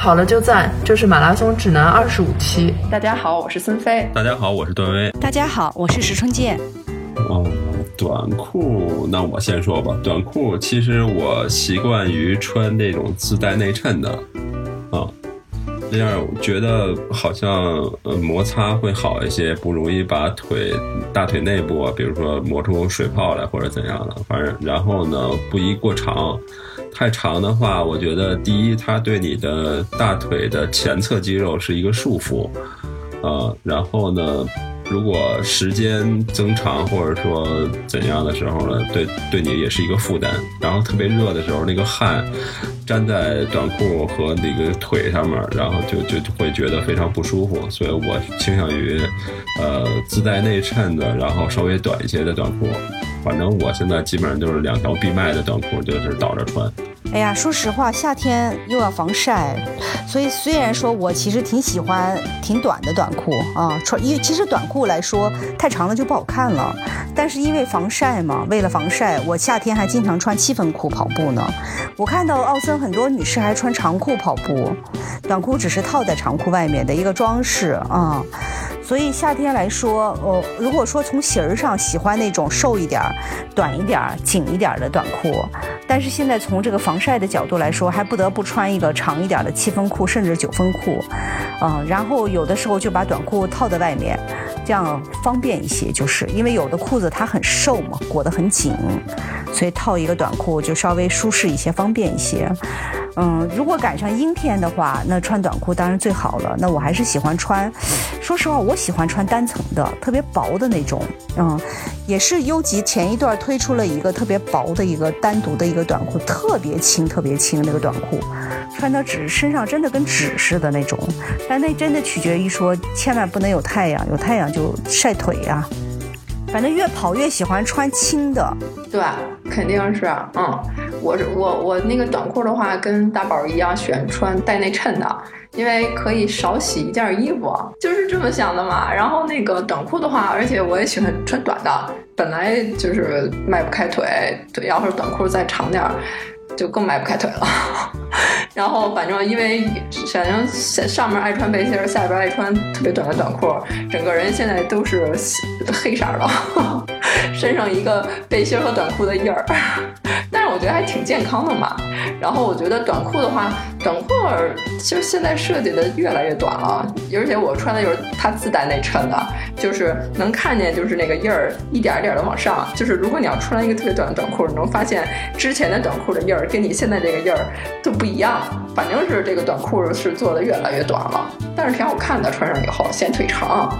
跑了就赞，这是马拉松指南二十五期。大家好，我是孙飞。大家好，我是段威。大家好，我是石春健。哦，短裤，那我先说吧。短裤其实我习惯于穿那种自带内衬的，啊，这样我觉得好像呃摩擦会好一些，不容易把腿大腿内部啊，比如说磨出水泡来或者怎样的。反正然后呢，不宜过长。太长的话，我觉得第一，它对你的大腿的前侧肌肉是一个束缚，呃，然后呢，如果时间增长或者说怎样的时候呢，对对你也是一个负担。然后特别热的时候，那个汗粘在短裤和那个腿上面，然后就就会觉得非常不舒服。所以我倾向于，呃，自带内衬的，然后稍微短一些的短裤。反正我现在基本上就是两条闭麦的短裤，就是倒着穿。哎呀，说实话，夏天又要防晒，所以虽然说我其实挺喜欢挺短的短裤啊，穿因为其实短裤来说太长了就不好看了，但是因为防晒嘛，为了防晒，我夏天还经常穿七分裤跑步呢。我看到奥森很多女士还穿长裤跑步，短裤只是套在长裤外面的一个装饰啊。所以夏天来说，呃，如果说从型儿上喜欢那种瘦一点儿、短一点儿、紧一点儿的短裤，但是现在从这个防晒的角度来说，还不得不穿一个长一点的七分裤甚至九分裤，嗯，然后有的时候就把短裤套在外面，这样方便一些，就是因为有的裤子它很瘦嘛，裹得很紧，所以套一个短裤就稍微舒适一些，方便一些。嗯，如果赶上阴天的话，那穿短裤当然最好了。那我还是喜欢穿，说实话，我喜欢穿单层的，特别薄的那种。嗯，也是优吉前一段推出了一个特别薄的一个单独的一个短裤，特别轻，特别轻那个短裤，穿到纸身上真的跟纸似的那种。但那真的取决于说，千万不能有太阳，有太阳就晒腿呀。反正越跑越喜欢穿轻的，对，肯定是，嗯，我我我那个短裤的话，跟大宝一样，喜欢穿带内衬的，因为可以少洗一件衣服，就是这么想的嘛。然后那个短裤的话，而且我也喜欢穿短的，本来就是迈不开腿，腿要是短裤再长点儿。就更迈不开腿了，然后反正因为反正上面爱穿背心，下边爱穿特别短的短裤，整个人现在都是黑色的，身上一个背心和短裤的印儿。但是我觉得还挺健康的嘛。然后我觉得短裤的话，短裤其实现在设计的越来越短了，而且我穿的就是它自带内衬的，就是能看见就是那个印儿一点一点的往上。就是如果你要穿一个特别短的短裤，你能发现之前的短裤的印儿跟你现在这个印儿都不一样。反正是这个短裤是做的越来越短了，但是挺好看的，穿上以后显腿长，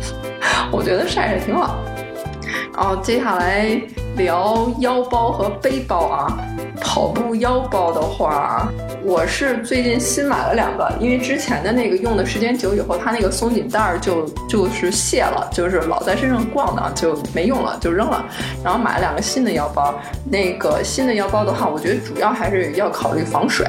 我觉得晒晒挺好。然后接下来。聊腰包和背包啊，跑步腰包的话，我是最近新买了两个，因为之前的那个用的时间久以后，它那个松紧带儿就就是卸了，就是老在身上逛呢，就没用了，就扔了。然后买了两个新的腰包，那个新的腰包的话，我觉得主要还是要考虑防水。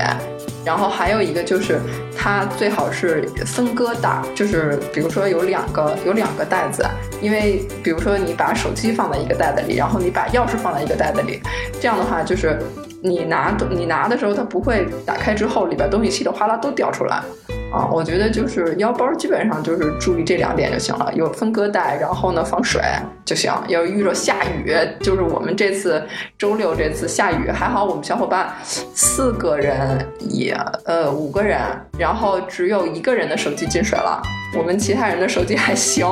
然后还有一个就是，它最好是分割袋，就是比如说有两个有两个袋子，因为比如说你把手机放在一个袋子里，然后你把钥匙放在一个袋子里，这样的话就是你拿你拿的时候它不会打开之后里边东西稀里哗啦都掉出来。啊，我觉得就是腰包基本上就是注意这两点就行了，有分割带，然后呢防水就行。要遇着下雨，就是我们这次周六这次下雨，还好我们小伙伴四个人也呃五个人，然后只有一个人的手机进水了，我们其他人的手机还行，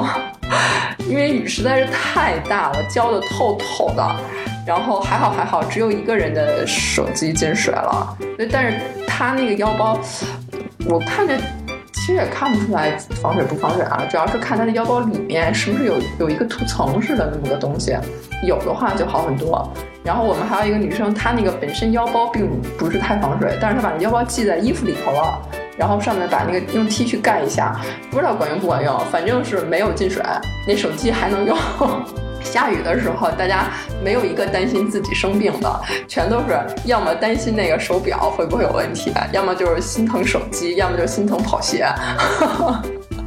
因为雨实在是太大了，浇的透透的，然后还好还好，只有一个人的手机进水了，但是他那个腰包。我看着其实也看不出来防水不防水啊，主要是看它的腰包里面是不是有有一个涂层似的那么个东西，有的话就好很多。然后我们还有一个女生，她那个本身腰包并不是太防水，但是她把腰包系在衣服里头了，然后上面把那个用 T 恤盖一下，不知道管用不管用，反正是没有进水，那手机还能用。下雨的时候，大家没有一个担心自己生病的，全都是要么担心那个手表会不会有问题，要么就是心疼手机，要么就心疼跑鞋。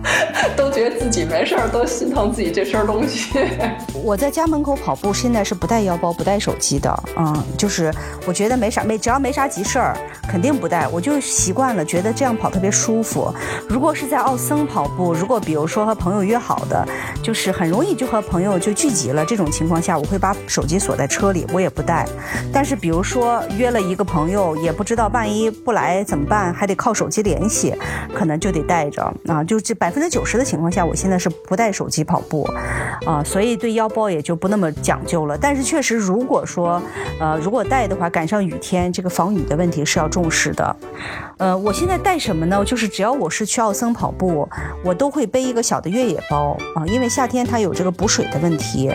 都觉得自己没事儿，都心疼自己这身东西。我在家门口跑步，现在是不带腰包、不带手机的。嗯，就是我觉得没啥，没只要没啥急事儿，肯定不带。我就习惯了，觉得这样跑特别舒服。如果是在奥森跑步，如果比如说和朋友约好的，就是很容易就和朋友就聚集了。这种情况下，我会把手机锁在车里，我也不带。但是比如说约了一个朋友，也不知道万一不来怎么办，还得靠手机联系，可能就得带着啊。就这百百分之九十的情况下，我现在是不带手机跑步，啊，所以对腰包也就不那么讲究了。但是确实，如果说，呃，如果带的话，赶上雨天，这个防雨的问题是要重视的。呃，我现在带什么呢？就是只要我是去奥森跑步，我都会背一个小的越野包啊，因为夏天它有这个补水的问题。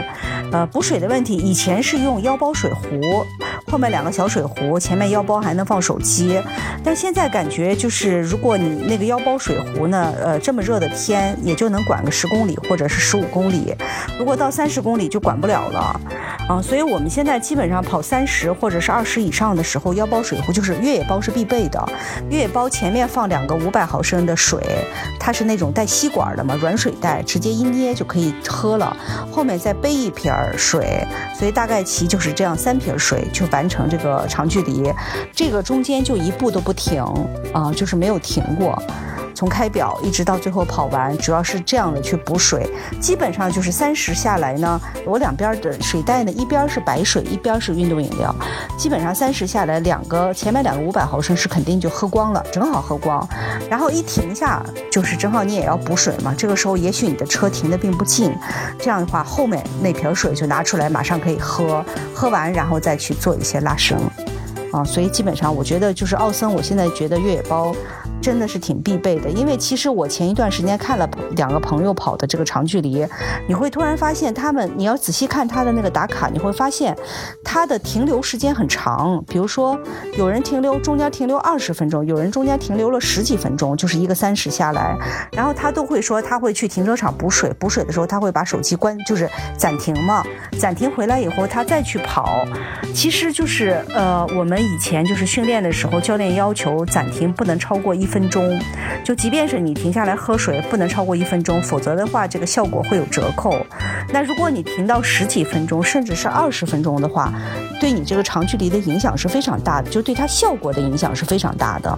呃，补水的问题，以前是用腰包水壶，后面两个小水壶，前面腰包还能放手机。但现在感觉就是，如果你那个腰包水壶呢，呃，这么热的天，也就能管个十公里或者是十五公里。如果到三十公里就管不了了。啊，所以我们现在基本上跑三十或者是二十以上的时候，腰包水壶就是越野包是必备的。越野包前面放两个五百毫升的水，它是那种带吸管的嘛，软水袋，直接一捏就可以喝了。后面再背一瓶水，所以大概其就是这样三瓶水就完成这个长距离。这个中间就一步都不停啊，就是没有停过。从开表一直到最后跑完，主要是这样的去补水，基本上就是三十下来呢，我两边的水袋呢，一边是白水，一边是运动饮料，基本上三十下来，两个前面两个五百毫升是肯定就喝光了，正好喝光，然后一停下就是正好你也要补水嘛，这个时候也许你的车停的并不近，这样的话后面那瓶水就拿出来马上可以喝，喝完然后再去做一些拉伸，啊，所以基本上我觉得就是奥森，我现在觉得越野包。真的是挺必备的，因为其实我前一段时间看了两个朋友跑的这个长距离，你会突然发现他们，你要仔细看他的那个打卡，你会发现他的停留时间很长。比如说，有人停留中间停留二十分钟，有人中间停留了十几分钟，就是一个三十下来，然后他都会说他会去停车场补水，补水的时候他会把手机关，就是暂停嘛，暂停回来以后他再去跑。其实就是呃，我们以前就是训练的时候，教练要求暂停不能超过一。分钟，就即便是你停下来喝水，不能超过一分钟，否则的话，这个效果会有折扣。那如果你停到十几分钟，甚至是二十分钟的话，对你这个长距离的影响是非常大的，就对它效果的影响是非常大的，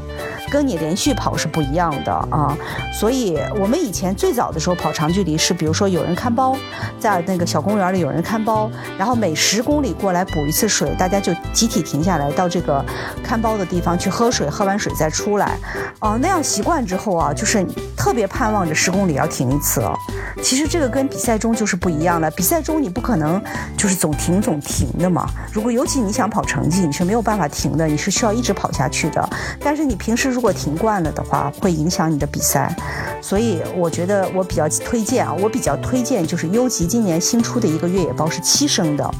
跟你连续跑是不一样的啊。所以我们以前最早的时候跑长距离是，比如说有人看包，在那个小公园里有人看包，然后每十公里过来补一次水，大家就集体停下来到这个看包的地方去喝水，喝完水再出来。哦，那样习惯之后啊，就是特别盼望着十公里要停一次。其实这个跟比赛中就是不一样的，比赛中你不可能就是总停总停的嘛。如果尤其你想跑成绩，你是没有办法停的，你是需要一直跑下去的。但是你平时如果停惯了的话，会影响你的比赛。所以我觉得我比较推荐啊，我比较推荐就是优吉今年新出的一个越野包是七升的，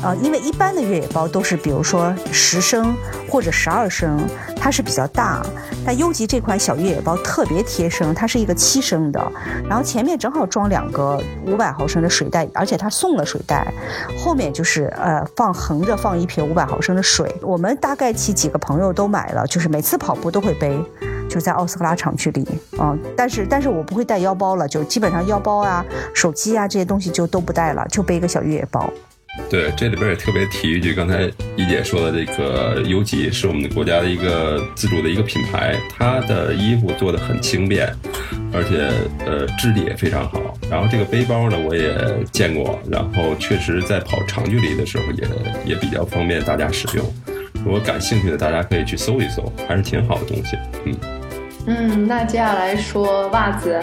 呃，因为一般的越野包都是比如说十升或者十二升，它是比较大，但优吉这款小越野包特别贴身，它是一个七升的，然后前面正好装两个五百毫升的水袋，而且它送了水袋，后面就是呃放横着放一瓶五百毫升的水。我们大概其几个朋友都买了，就是每次跑步都会背。就在奥斯克拉长距离，嗯，但是但是我不会带腰包了，就基本上腰包啊、手机啊这些东西就都不带了，就背一个小越野包。对，这里边也特别提一句，刚才一姐说的，这个优吉是我们的国家的一个自主的一个品牌，它的衣服做的很轻便，而且呃质地也非常好。然后这个背包呢，我也见过，然后确实在跑长距离的时候也也比较方便大家使用。如果感兴趣的，大家可以去搜一搜，还是挺好的东西，嗯。嗯，那接下来说袜子，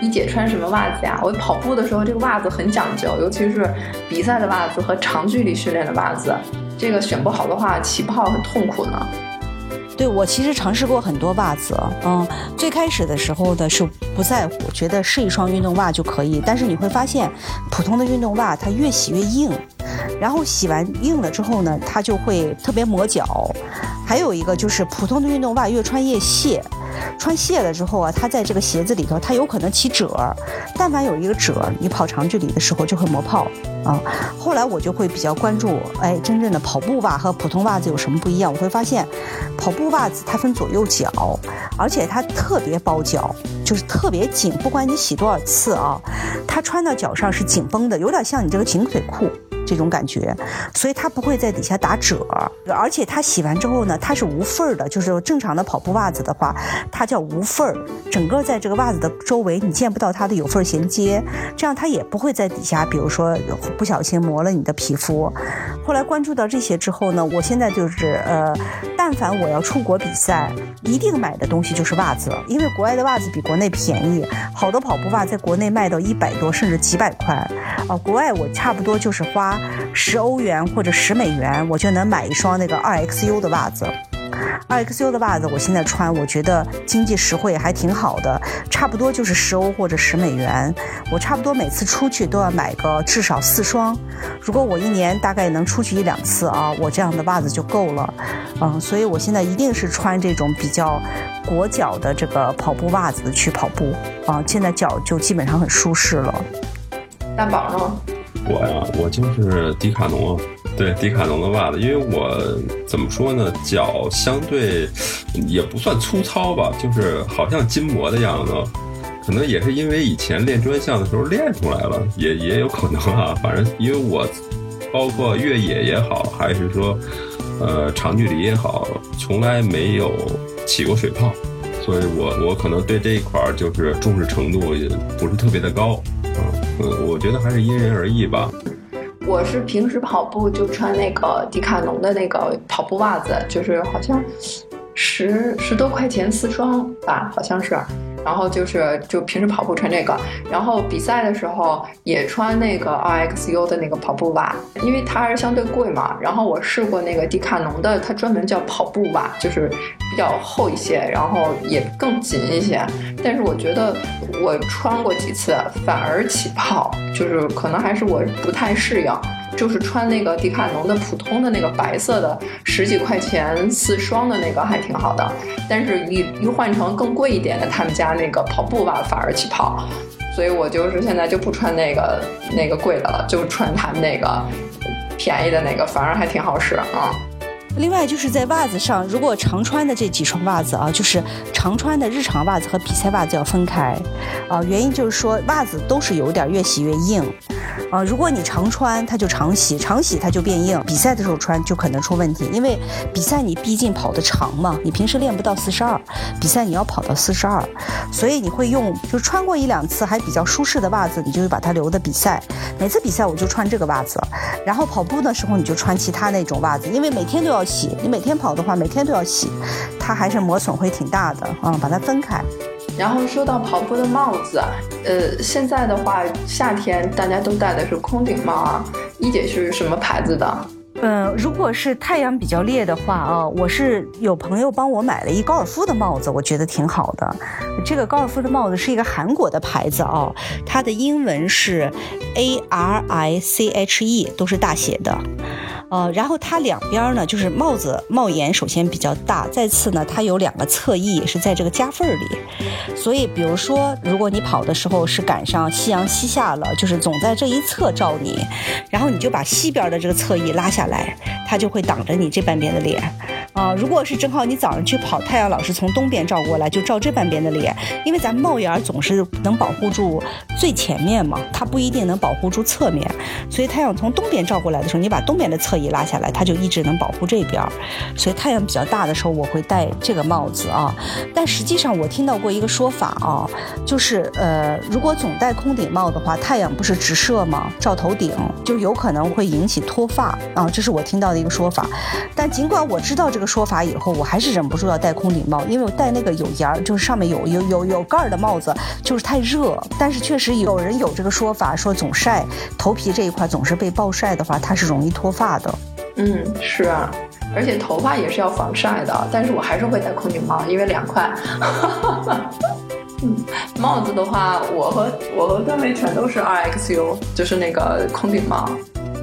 你姐穿什么袜子呀？我跑步的时候，这个袜子很讲究，尤其是比赛的袜子和长距离训练的袜子，这个选不好的话，起泡很痛苦呢。对我其实尝试过很多袜子，嗯，最开始的时候的是不在乎，觉得是一双运动袜就可以，但是你会发现，普通的运动袜它越洗越硬，然后洗完硬了之后呢，它就会特别磨脚，还有一个就是普通的运动袜越穿越细。穿卸了之后啊，它在这个鞋子里头，它有可能起褶儿。但凡有一个褶儿，你跑长距离的时候就会磨泡啊。后来我就会比较关注，哎，真正的跑步袜和普通袜子有什么不一样？我会发现，跑步袜子它分左右脚，而且它特别包脚。就是特别紧，不管你洗多少次啊，它穿到脚上是紧绷的，有点像你这个紧腿裤。这种感觉，所以它不会在底下打褶，而且它洗完之后呢，它是无缝儿的，就是正常的跑步袜子的话，它叫无缝儿，整个在这个袜子的周围你见不到它的有缝衔接，这样它也不会在底下，比如说不小心磨了你的皮肤。后来关注到这些之后呢，我现在就是呃，但凡我要出国比赛，一定买的东西就是袜子，因为国外的袜子比国内便宜，好多跑步袜在国内卖到一百多甚至几百块，啊，国外我差不多就是花。十欧元或者十美元，我就能买一双那个二 XU 的袜子。二 XU 的袜子，我现在穿，我觉得经济实惠，还挺好的。差不多就是十欧或者十美元，我差不多每次出去都要买个至少四双。如果我一年大概能出去一两次啊，我这样的袜子就够了。嗯，所以我现在一定是穿这种比较裹脚的这个跑步袜子去跑步啊，现在脚就基本上很舒适了。大宝呢？我呀，我就是迪卡侬，对迪卡侬的袜子，因为我怎么说呢，脚相对也不算粗糙吧，就是好像筋膜的样子，可能也是因为以前练专项的时候练出来了，也也有可能啊。反正因为我包括越野也好，还是说呃长距离也好，从来没有起过水泡，所以我我可能对这一块就是重视程度也不是特别的高。我觉得还是因人而异吧。我是平时跑步就穿那个迪卡侬的那个跑步袜子，就是好像十十多块钱四双吧，好像是。然后就是就平时跑步穿这个，然后比赛的时候也穿那个 RXU 的那个跑步袜，因为它还是相对贵嘛。然后我试过那个迪卡侬的，它专门叫跑步袜，就是比较厚一些，然后也更紧一些。但是我觉得我穿过几次，反而起泡，就是可能还是我不太适应。就是穿那个迪卡侬的普通的那个白色的，十几块钱四双的那个还挺好的，但是一一换成更贵一点的，他们家那个跑步袜反而起泡，所以我就是现在就不穿那个那个贵的了，就穿他们那个便宜的那个，反而还挺好使啊。另外就是在袜子上，如果常穿的这几双袜子啊，就是常穿的日常袜子和比赛袜子要分开，啊，原因就是说袜子都是有点越洗越硬。啊，如果你常穿，它就常洗，常洗它就变硬。比赛的时候穿就可能出问题，因为比赛你毕竟跑得长嘛，你平时练不到四十二，比赛你要跑到四十二，所以你会用就穿过一两次还比较舒适的袜子，你就把它留的比赛。每次比赛我就穿这个袜子，然后跑步的时候你就穿其他那种袜子，因为每天都要洗，你每天跑的话每天都要洗，它还是磨损会挺大的啊，把它分开。然后说到跑步的帽子，呃，现在的话，夏天大家都戴的是空顶帽啊。一姐是什么牌子的？嗯，如果是太阳比较烈的话啊，我是有朋友帮我买了一高尔夫的帽子，我觉得挺好的。这个高尔夫的帽子是一个韩国的牌子啊，它的英文是 A R I C H E，都是大写的。呃，然后它两边呢，就是帽子帽檐首先比较大，再次呢，它有两个侧翼是在这个夹缝里，所以比如说，如果你跑的时候是赶上夕阳西下了，就是总在这一侧照你，然后你就把西边的这个侧翼拉下来，它就会挡着你这半边的脸。啊，如果是正好你早上去跑，太阳老是从东边照过来，就照这半边的脸，因为咱帽檐总是能保护住最前面嘛，它不一定能保护住侧面，所以太阳从东边照过来的时候，你把东边的侧翼拉下来，它就一直能保护这边。所以太阳比较大的时候，我会戴这个帽子啊。但实际上我听到过一个说法啊，就是呃，如果总戴空顶帽的话，太阳不是直射吗？照头顶就有可能会引起脱发啊，这是我听到的一个说法。但尽管我知道这。这个说法以后，我还是忍不住要戴空顶帽，因为我戴那个有檐儿，就是上面有有有有盖儿的帽子，就是太热。但是确实有人有这个说法，说总晒头皮这一块总是被暴晒的话，它是容易脱发的。嗯，是啊，而且头发也是要防晒的。但是我还是会戴空顶帽，因为凉快。嗯，帽子的话，我和我和段位全都是 RXU，就是那个空顶帽，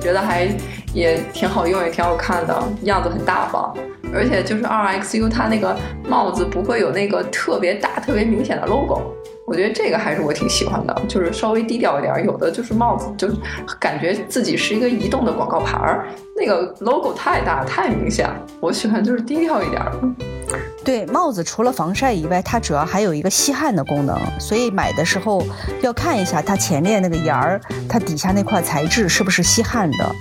觉得还也挺好用，也挺好看的，样子很大方。而且就是 RXU，它那个帽子不会有那个特别大、特别明显的 logo，我觉得这个还是我挺喜欢的，就是稍微低调一点。有的就是帽子，就感觉自己是一个移动的广告牌儿，那个 logo 太大太明显。我喜欢就是低调一点。对，帽子除了防晒以外，它主要还有一个吸汗的功能，所以买的时候要看一下它前面那个沿儿，它底下那块材质是不是吸汗的。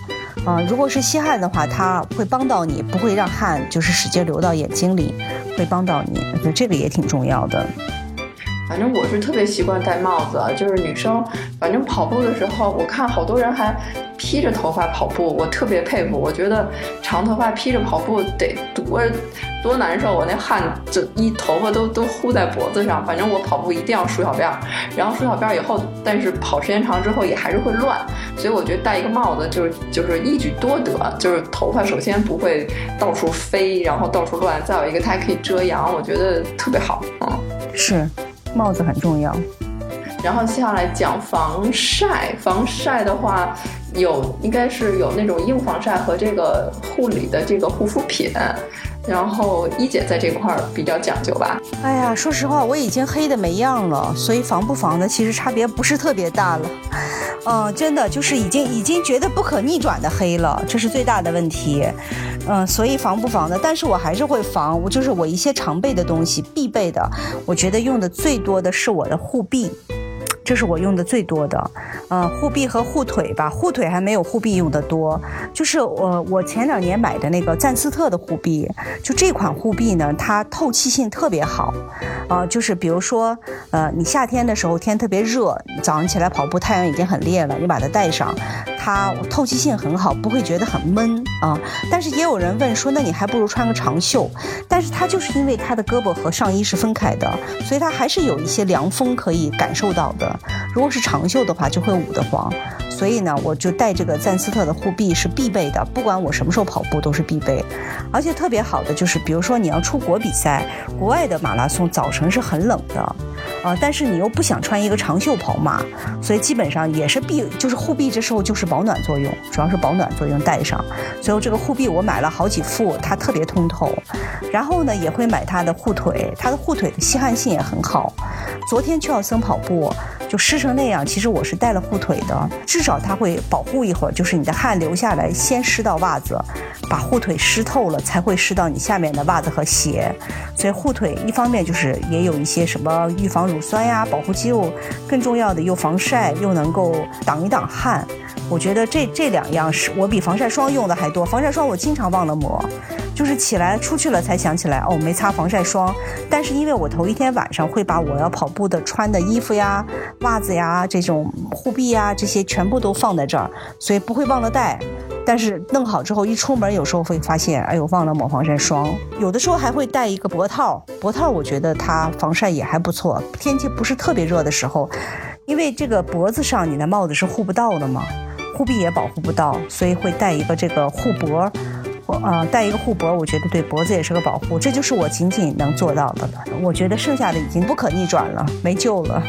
啊，如果是吸汗的话，它会帮到你，不会让汗就是使劲流到眼睛里，会帮到你。我觉得这个也挺重要的。反正我是特别习惯戴帽子，就是女生，反正跑步的时候，我看好多人还披着头发跑步，我特别佩服。我觉得长头发披着跑步得多多难受，我那汗就一头发都都糊在脖子上。反正我跑步一定要梳小辫儿，然后梳小辫儿以后，但是跑时间长之后也还是会乱，所以我觉得戴一个帽子就是就是一举多得，就是头发首先不会到处飞，然后到处乱，再有一个它还可以遮阳，我觉得特别好，嗯，是。帽子很重要，然后接下来讲防晒。防晒的话，有应该是有那种硬防晒和这个护理的这个护肤品。然后一姐在这块儿比较讲究吧？哎呀，说实话，我已经黑的没样了，所以防不防的其实差别不是特别大了。嗯，真的就是已经已经觉得不可逆转的黑了，这是最大的问题。嗯，所以防不防的，但是我还是会防。我就是我一些常备的东西，必备的，我觉得用的最多的是我的护臂。这是我用的最多的，呃，护臂和护腿吧，护腿还没有护臂用的多。就是我我前两年买的那个赞斯特的护臂，就这款护臂呢，它透气性特别好，啊，就是比如说，呃，你夏天的时候天特别热，早上起来跑步太阳已经很烈了，你把它戴上。它透气性很好，不会觉得很闷啊。但是也有人问说，那你还不如穿个长袖。但是它就是因为它的胳膊和上衣是分开的，所以它还是有一些凉风可以感受到的。如果是长袖的话，就会捂得慌。所以呢，我就带这个赞斯特的护臂是必备的，不管我什么时候跑步都是必备。而且特别好的就是，比如说你要出国比赛，国外的马拉松早晨是很冷的。啊，但是你又不想穿一个长袖跑马，所以基本上也是必，就是护臂，这时候就是保暖作用，主要是保暖作用带上。所以这个护臂我买了好几副，它特别通透。然后呢，也会买它的护腿，它的护腿吸汗性也很好。昨天去奥森跑步。就湿成那样，其实我是带了护腿的，至少它会保护一会儿。就是你的汗流下来，先湿到袜子，把护腿湿透了，才会湿到你下面的袜子和鞋。所以护腿一方面就是也有一些什么预防乳酸呀，保护肌肉，更重要的又防晒又能够挡一挡汗。我觉得这这两样是我比防晒霜用的还多，防晒霜我经常忘了抹。就是起来出去了才想起来哦，没擦防晒霜。但是因为我头一天晚上会把我要跑步的穿的衣服呀、袜子呀、这种护臂呀这些全部都放在这儿，所以不会忘了带。但是弄好之后一出门，有时候会发现，哎呦，忘了抹防晒霜。有的时候还会带一个脖套，脖套我觉得它防晒也还不错。天气不是特别热的时候，因为这个脖子上你的帽子是护不到的嘛，护臂也保护不到，所以会戴一个这个护脖。我啊，戴一个护脖，我觉得对脖子也是个保护，这就是我仅仅能做到的了。我觉得剩下的已经不可逆转了，没救了。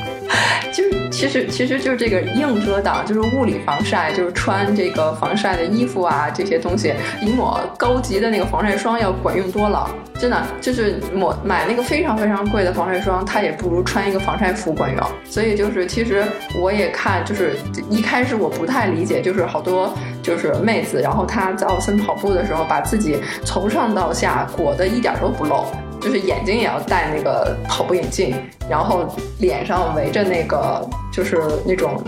就 是其实其实就是这个硬遮挡，就是物理防晒，就是穿这个防晒的衣服啊，这些东西比抹高级的那个防晒霜要管用多了。真的，就是抹买那个非常非常贵的防晒霜，它也不如穿一个防晒服管用。所以就是其实我也看，就是一开始我不太理解，就是好多就是妹子，然后她在奥森跑步的时候，把自己从上到下裹得一点都不漏。就是眼睛也要戴那个跑步眼镜，然后脸上围着那个就是那种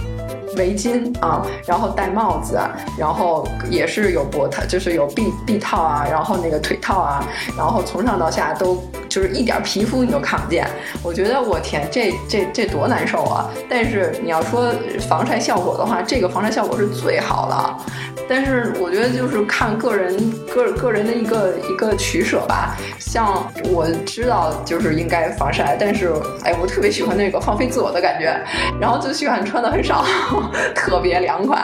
围巾啊，然后戴帽子，然后也是有脖套，就是有臂臂套啊，然后那个腿套啊，然后从上到下都就是一点皮肤你都看不见。我觉得我天，这这这多难受啊！但是你要说防晒效果的话，这个防晒效果是最好的。但是我觉得就是看个人个个人的一个一个取舍吧。像我知道就是应该防晒，但是哎，我特别喜欢那个放飞自我的感觉，然后就喜欢穿的很少，特别凉快。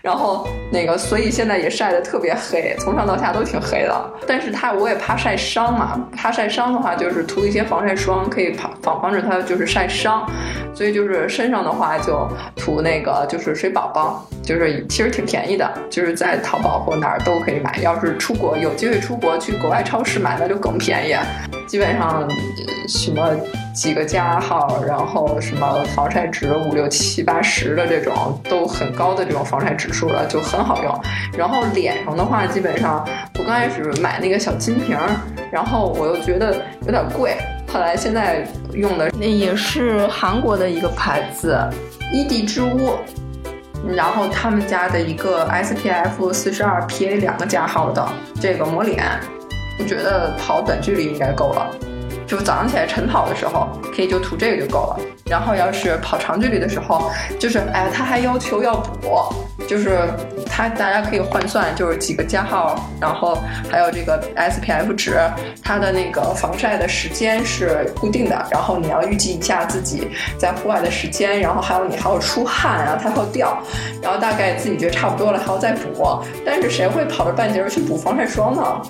然后那个，所以现在也晒得特别黑，从上到下都挺黑的。但是它我也怕晒伤嘛，怕晒伤的话就是涂一些防晒霜，可以防防防止它就是晒伤。所以就是身上的话就涂那个就是水宝宝，就是其实挺便宜的，就是在淘宝或哪儿都可以买。要是出国有机会出国去国外超市买，那就更便宜。基本上什么几个加号，然后什么防晒值五六七八十的这种都很高的这种防晒指数了，就很好用。然后脸上的话，基本上我刚开始买那个小金瓶，然后我又觉得有点贵，后来现在用的那也是韩国的一个牌子，伊地之屋。然后他们家的一个 SPF 四十二 PA 两个加号的这个抹脸，我觉得跑短距离应该够了。就早上起来晨跑的时候，可以就涂这个就够了。然后要是跑长距离的时候，就是哎，他还要求要补，就是他大家可以换算，就是几个加号，然后还有这个 SPF 值，它的那个防晒的时间是固定的。然后你要预计一下自己在户外的时间，然后还有你还要出汗，然后它还要掉，然后大概自己觉得差不多了，还要再补。但是谁会跑着半截去补防晒霜呢？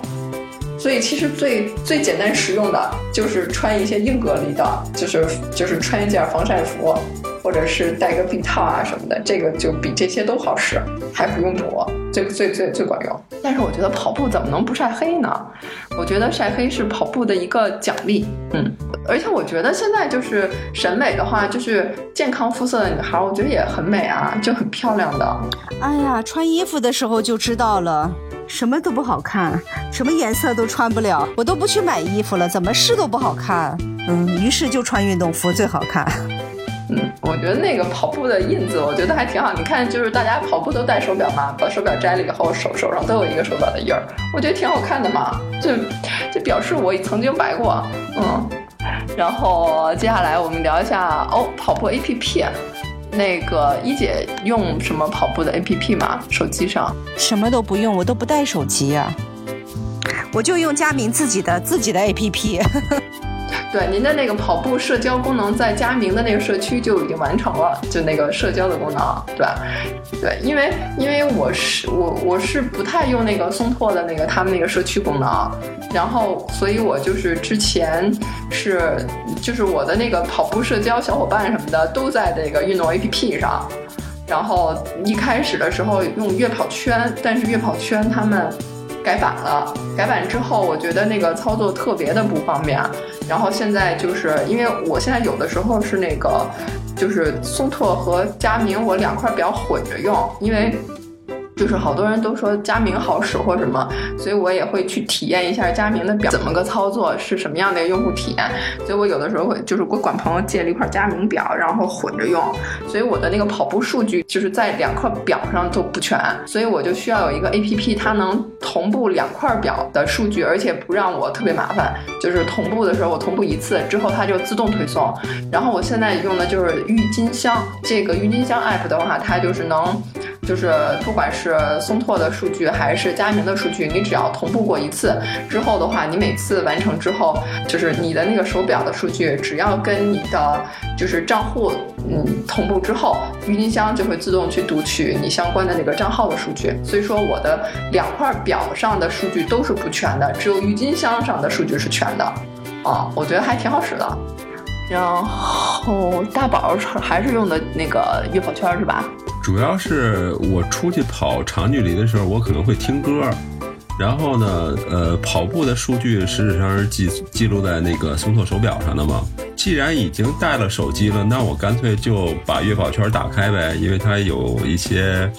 所以其实最最简单实用的就是穿一些硬隔离的，就是就是穿一件防晒服，或者是戴个臂套啊什么的，这个就比这些都好使，还不用补，这个最最最管用。但是我觉得跑步怎么能不晒黑呢？我觉得晒黑是跑步的一个奖励，嗯，而且我觉得现在就是审美的话，就是健康肤色的女孩，我觉得也很美啊，就很漂亮的。哎呀，穿衣服的时候就知道了。什么都不好看，什么颜色都穿不了，我都不去买衣服了，怎么试都不好看。嗯，于是就穿运动服最好看。嗯，我觉得那个跑步的印子，我觉得还挺好。你看，就是大家跑步都戴手表嘛，把手表摘了以后，手手上都有一个手表的印儿，我觉得挺好看的嘛。就就表示我曾经白过。嗯，然后接下来我们聊一下哦，跑步 APP。那个一姐用什么跑步的 APP 吗？手机上什么都不用，我都不带手机呀，我就用佳明自己的自己的 APP。对，您的那个跑步社交功能在佳明的那个社区就已经完成了，就那个社交的功能，对，对，因为因为我是我我是不太用那个松拓的那个他们那个社区功能，然后所以我就是之前是就是我的那个跑步社交小伙伴什么的都在这个运动 APP 上，然后一开始的时候用悦跑圈，但是悦跑圈他们。改版了，改版之后，我觉得那个操作特别的不方便。然后现在就是因为我现在有的时候是那个，就是松拓和佳明，我两块表混着用，因为。就是好多人都说佳明好使或什么，所以我也会去体验一下佳明的表怎么个操作，是什么样的用户体验。所以我有的时候会就是我管朋友借了一块佳明表，然后混着用。所以我的那个跑步数据就是在两块表上都不全，所以我就需要有一个 A P P，它能同步两块表的数据，而且不让我特别麻烦。就是同步的时候我同步一次之后它就自动推送。然后我现在用的就是郁金香这个郁金香 App 的话，它就是能。就是不管是松拓的数据还是佳明的数据，你只要同步过一次之后的话，你每次完成之后，就是你的那个手表的数据，只要跟你的就是账户嗯同步之后，郁金香就会自动去读取你相关的那个账号的数据。所以说我的两块表上的数据都是不全的，只有郁金香上的数据是全的。啊，我觉得还挺好使的。然后大宝还是用的那个悦跑圈是吧？主要是我出去跑长距离的时候，我可能会听歌，然后呢，呃，跑步的数据实质上是记记录在那个松拓手表上的嘛。既然已经带了手机了，那我干脆就把悦跑圈打开呗，因为它有一些。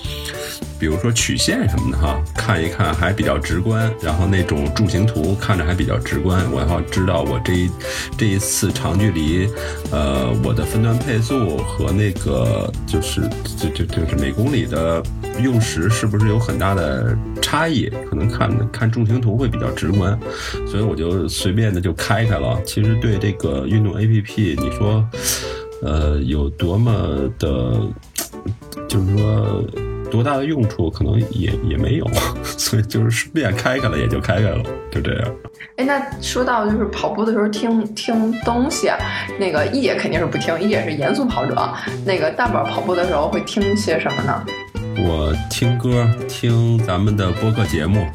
比如说曲线什么的哈，看一看还比较直观。然后那种柱形图看着还比较直观。我要知道我这一这一次长距离，呃，我的分段配速和那个就是就就就是每公里的用时是不是有很大的差异？可能看看柱形图会比较直观，所以我就随便的就开开了。其实对这个运动 A APP，你说，呃，有多么的，就是说。多大的用处可能也也没有，所以就是顺便开开了，也就开开了，就这样。哎，那说到就是跑步的时候听听东西，那个一姐肯定是不听，一姐是严肃跑者。那个大宝跑步的时候会听些什么呢？我听歌，听咱们的播客节目，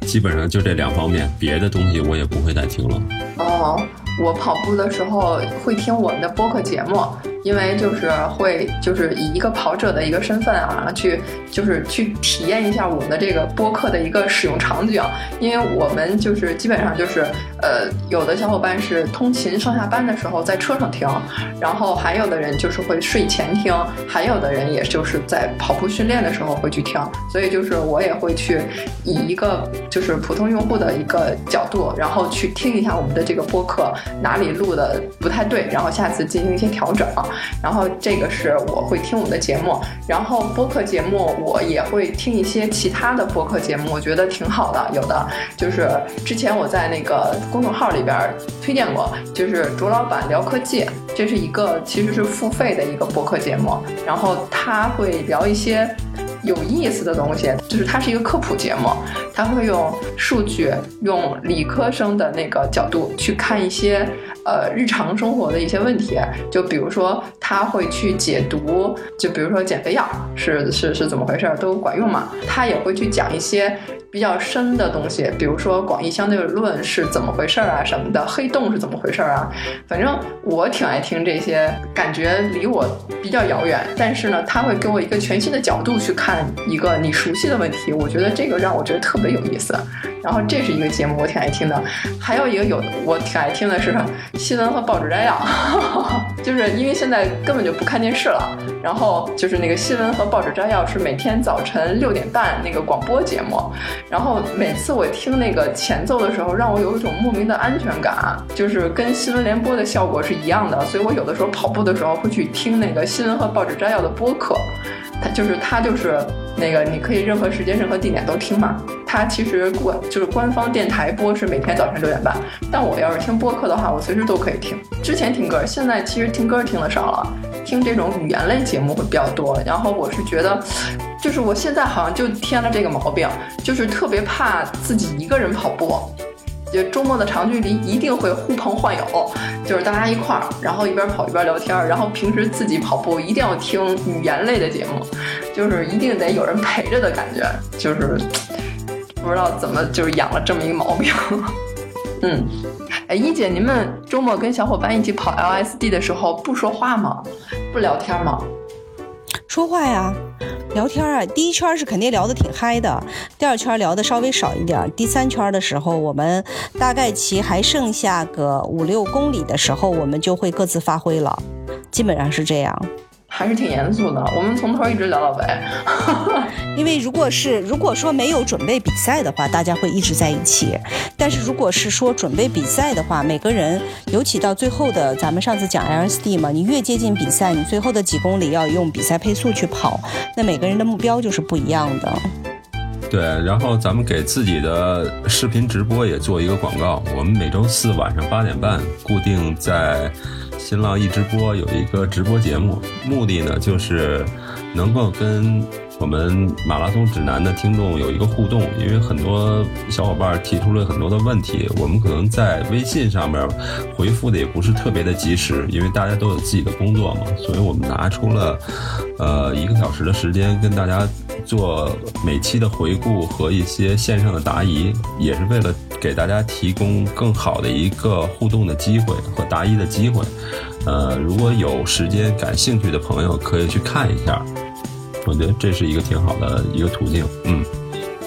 基本上就这两方面，别的东西我也不会再听了。哦。我跑步的时候会听我们的播客节目，因为就是会就是以一个跑者的一个身份啊，去就是去体验一下我们的这个播客的一个使用场景，因为我们就是基本上就是呃，有的小伙伴是通勤上下班的时候在车上听，然后还有的人就是会睡前听，还有的人也就是在跑步训练的时候会去听。所以就是我也会去以一个就是普通用户的一个角度，然后去听一下我们的这个播客哪里录的不太对，然后下次进行一些调整。然后这个是我会听我们的节目，然后播客节目我也会听一些其他的播客节目，我觉得挺好的。有的就是之前我在那个公众号里边推荐过，就是卓老板聊科技，这是一个其实是付费的一个播客节目，然后他会聊一些。有意思的东西，就是它是一个科普节目，它会用数据，用理科生的那个角度去看一些呃日常生活的一些问题，就比如说他会去解读，就比如说减肥药是是是怎么回事儿，都管用吗？他也会去讲一些。比较深的东西，比如说广义相对论是怎么回事儿啊什么的，黑洞是怎么回事儿啊？反正我挺爱听这些，感觉离我比较遥远，但是呢，他会给我一个全新的角度去看一个你熟悉的问题，我觉得这个让我觉得特别有意思。然后这是一个节目，我挺爱听的。还有一个有我挺爱听的是新闻和报纸摘要，就是因为现在根本就不看电视了，然后就是那个新闻和报纸摘要是每天早晨六点半那个广播节目。然后每次我听那个前奏的时候，让我有一种莫名的安全感，就是跟新闻联播的效果是一样的。所以我有的时候跑步的时候会去听那个新闻和报纸摘要的播客，它就是它就是那个你可以任何时间、任何地点都听嘛。它其实官就是官方电台播是每天早晨六点半，但我要是听播客的话，我随时都可以听。之前听歌，现在其实听歌听的少了，听这种语言类节目会比较多。然后我是觉得。就是我现在好像就添了这个毛病，就是特别怕自己一个人跑步，就周末的长距离一定会呼朋唤友，就是大家一块儿，然后一边跑一边聊天儿，然后平时自己跑步一定要听语言类的节目，就是一定得有人陪着的感觉，就是不知道怎么就是养了这么一个毛病。嗯，哎，一姐，你们周末跟小伙伴一起跑 LSD 的时候不说话吗？不聊天吗？说话呀，聊天啊。第一圈是肯定聊得挺嗨的，第二圈聊的稍微少一点。第三圈的时候，我们大概骑还剩下个五六公里的时候，我们就会各自发挥了，基本上是这样。还是挺严肃的，我们从头一直聊到尾。因为如果是如果说没有准备比赛的话，大家会一直在一起；但是如果是说准备比赛的话，每个人尤其到最后的，咱们上次讲 LSD 嘛，你越接近比赛，你最后的几公里要用比赛配速去跑，那每个人的目标就是不一样的。对，然后咱们给自己的视频直播也做一个广告，我们每周四晚上八点半固定在。新浪一直播有一个直播节目，目的呢就是能够跟我们马拉松指南的听众有一个互动，因为很多小伙伴提出了很多的问题，我们可能在微信上面回复的也不是特别的及时，因为大家都有自己的工作嘛，所以我们拿出了呃一个小时的时间跟大家做每期的回顾和一些线上的答疑，也是为了。给大家提供更好的一个互动的机会和答疑的机会，呃，如果有时间感兴趣的朋友可以去看一下，我觉得这是一个挺好的一个途径。嗯，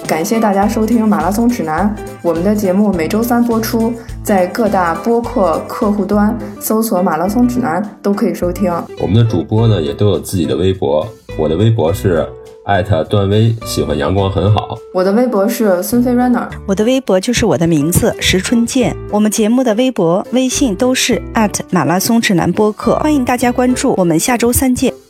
感谢大家收听《马拉松指南》，我们的节目每周三播出，在各大播客客户端搜索“马拉松指南”都可以收听。我们的主播呢也都有自己的微博，我的微博是。艾特段威喜欢阳光很好。我的微博是孙飞 runner，我的微博就是我的名字石春健。我们节目的微博、微信都是艾特马拉松指南播客，欢迎大家关注。我们下周三见。